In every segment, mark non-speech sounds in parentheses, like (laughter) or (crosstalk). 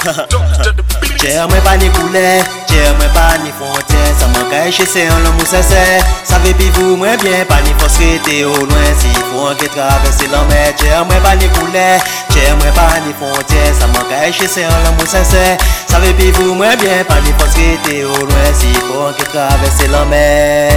(laughs) Che mwen pa ni koule, che mwen pa ni fonte Sa mwen ka eche se an lom ou sese Sa ve pi vou mwen bien, pa ni fos rete ou lwen Si pou an ke travese lan mè. Che mwen pa ni koule, che mwen pa ni fonte Sa mwen ka eche se an lom ou sese Sa ve pi vou mwen bien, pa ni fos rete ou lwen Si pou an ke travese lan mè.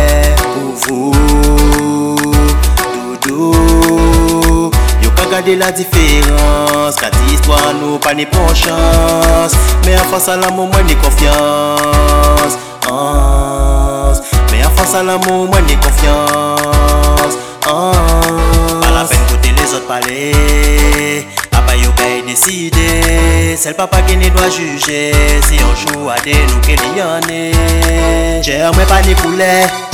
La diferans Ka di histwa nou pa ni pon chans Me an fasa l'amou mwen ni konfians ans. Me an fasa l'amou mwen ni konfians ans. Pa la pen kote les ot pale Apa yo bay deside Sel papa ki ni dwa juje Si yon jou ade nou ke li yane Chè mwen pa ni poule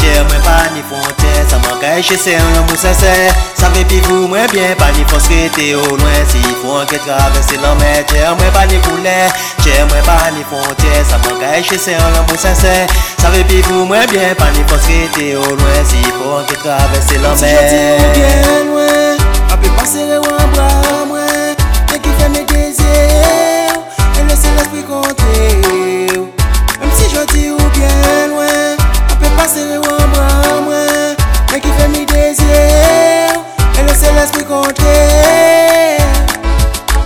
fier, mwen pa ni fonte Sa man ka eche se yon mou se se Sa ve pi pou mwen bien, pa ni fons rete ou loin. Si fon ke travese lan men, che mwen pa ni koule Che mwen pa ni fonte, sa man ka eche se yon mou se se Sa ve pi pou mwen bien, pa ni fons rete ou loin. Si fon ke travese lan men Si jati ou bien loin, api pase le wan bra mwen. Pes ki konte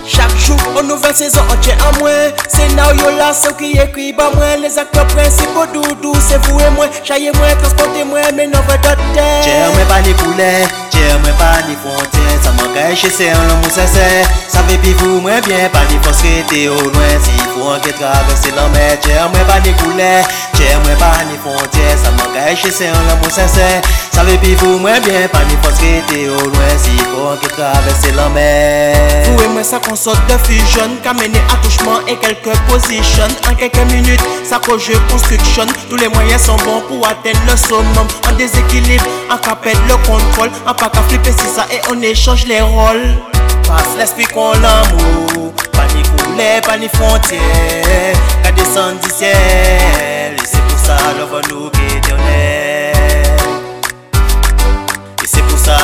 Chak chou, an nouvel sezon an tjen an mwen Senaryo la se ou ki ekri ba mwen Les akte prensipo doudou se vou e mwen Chaye mwen, transporte mwen, men an vwe dote Tjen mwen pa ni poule, tjen mwen pa ni fonte Sa man ka eche se an lomou se se Sa ve pi vou mwen bien, pa ni fos ke te ou lwen si fou an ke travese lan mè Chè mwen pa ni koule, chè mwen pa ni fonte Sa man ka eche se an lan mou sese Sa ve pi vou mwen bien, pa ni fos rete au loin Si fou an ke travese lan et moi, ça qu'on sorte de fusion, qu'a mené attouchement et quelques positions. En quelques minutes, ça qu'on jeu construction. Tous les moyens sont bons pour atteindre le summum. En déséquilibre, en perdre le contrôle. En pas qu'à flipper, c'est ça, et on échange les rôles. Passe l'esprit qu'on l'amour Pas couler, pas ni frontière Qu'à descendre du ciel Et c'est pour ça nous éternel Et c'est pour ça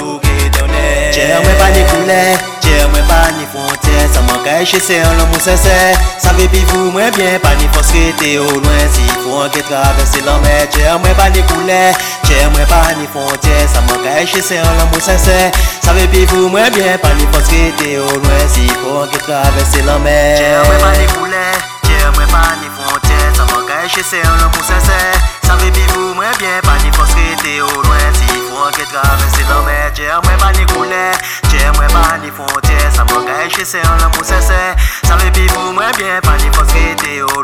nous éternel Chè mwen pa ni koule, chè mwen pa ni frontière. Sa man ka eche se an lan mou sese Sa ve pi vou mwen bien, pa ni fos rete au loin. Si fou an ke travese lan mè Chè mwen pa ni koule, chè mwen pa ni frontière. Sa man ka eche se an lan mou sese Sa ve pi vou mwen bien, pa ni fos rete au loin Kou an ki travese la mè Jè mwen pa ni koulè, jè mwen pa ni fontè Sa mwen gaye chese an lò pou sèsè Sa ve bi mou mwen byen, pa ni fos ki te ou lwen Si kou an ki travese la mè Jè mwen pa ni koulè, jè mwen pa ni fontè Sa mwen gaye chese an lò pou sèsè Sa ve bi mou mwen byen, pa ni fos ki te ou lwen